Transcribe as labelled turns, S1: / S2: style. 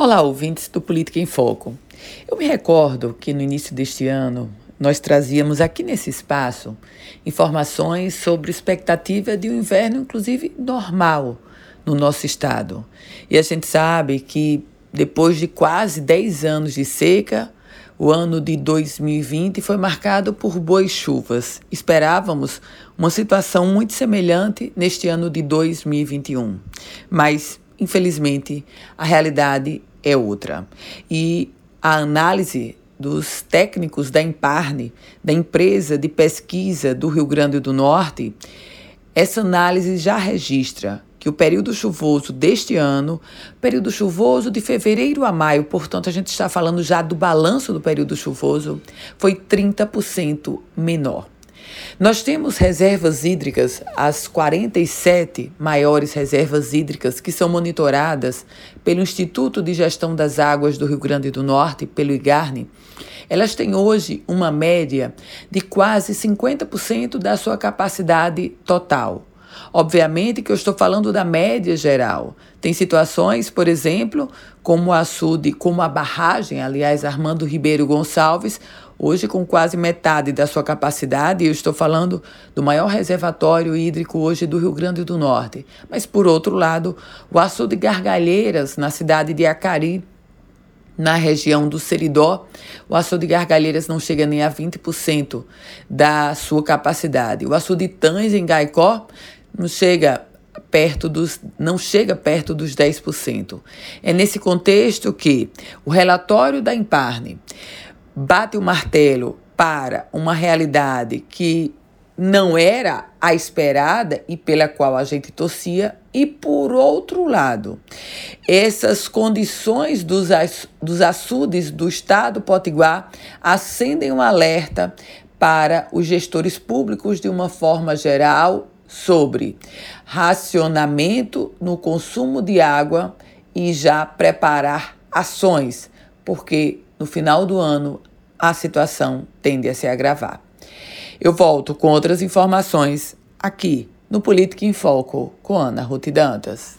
S1: Olá, ouvintes do Política em Foco. Eu me recordo que no início deste ano nós trazíamos aqui nesse espaço informações sobre expectativa de um inverno, inclusive normal, no nosso estado. E a gente sabe que depois de quase 10 anos de seca, o ano de 2020 foi marcado por boas chuvas. Esperávamos uma situação muito semelhante neste ano de 2021. Mas, infelizmente, a realidade é outra. E a análise dos técnicos da Imparne, da empresa de pesquisa do Rio Grande do Norte, essa análise já registra que o período chuvoso deste ano, período chuvoso de fevereiro a maio, portanto, a gente está falando já do balanço do período chuvoso, foi 30% menor. Nós temos reservas hídricas, as 47 maiores reservas hídricas que são monitoradas pelo Instituto de Gestão das Águas do Rio Grande do Norte, pelo IGARNE. Elas têm hoje uma média de quase 50% da sua capacidade total. Obviamente que eu estou falando da média geral. Tem situações, por exemplo, como o açude, como a barragem, aliás, Armando Ribeiro Gonçalves, hoje com quase metade da sua capacidade, eu estou falando do maior reservatório hídrico hoje do Rio Grande do Norte. Mas, por outro lado, o açude Gargalheiras, na cidade de Acari, na região do Seridó, o açude de gargalheiras não chega nem a 20% da sua capacidade. O açude de Tães, em Gaicó, não chega perto dos não chega perto dos 10%. É nesse contexto que o relatório da Imparne bate o martelo para uma realidade que não era a esperada e pela qual a gente torcia, e por outro lado, essas condições dos, dos açudes do estado potiguar acendem um alerta para os gestores públicos de uma forma geral sobre racionamento no consumo de água e já preparar ações, porque no final do ano a situação tende a se agravar. Eu volto com outras informações aqui no Política em Foco com Ana Ruth Dantas.